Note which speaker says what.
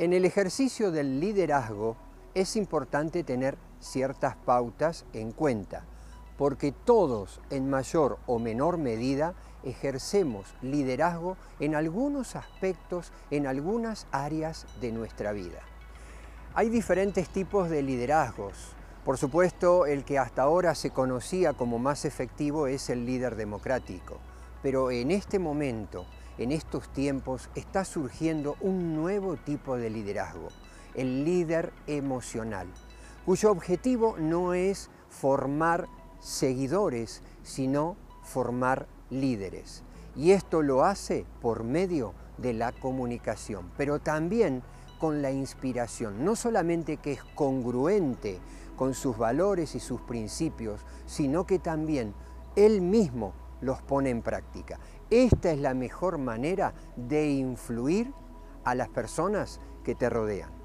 Speaker 1: En el ejercicio del liderazgo es importante tener ciertas pautas en cuenta, porque todos en mayor o menor medida ejercemos liderazgo en algunos aspectos, en algunas áreas de nuestra vida. Hay diferentes tipos de liderazgos. Por supuesto, el que hasta ahora se conocía como más efectivo es el líder democrático, pero en este momento en estos tiempos está surgiendo un nuevo tipo de liderazgo, el líder emocional, cuyo objetivo no es formar seguidores, sino formar líderes. Y esto lo hace por medio de la comunicación, pero también con la inspiración, no solamente que es congruente con sus valores y sus principios, sino que también él mismo los pone en práctica. Esta es la mejor manera de influir a las personas que te rodean.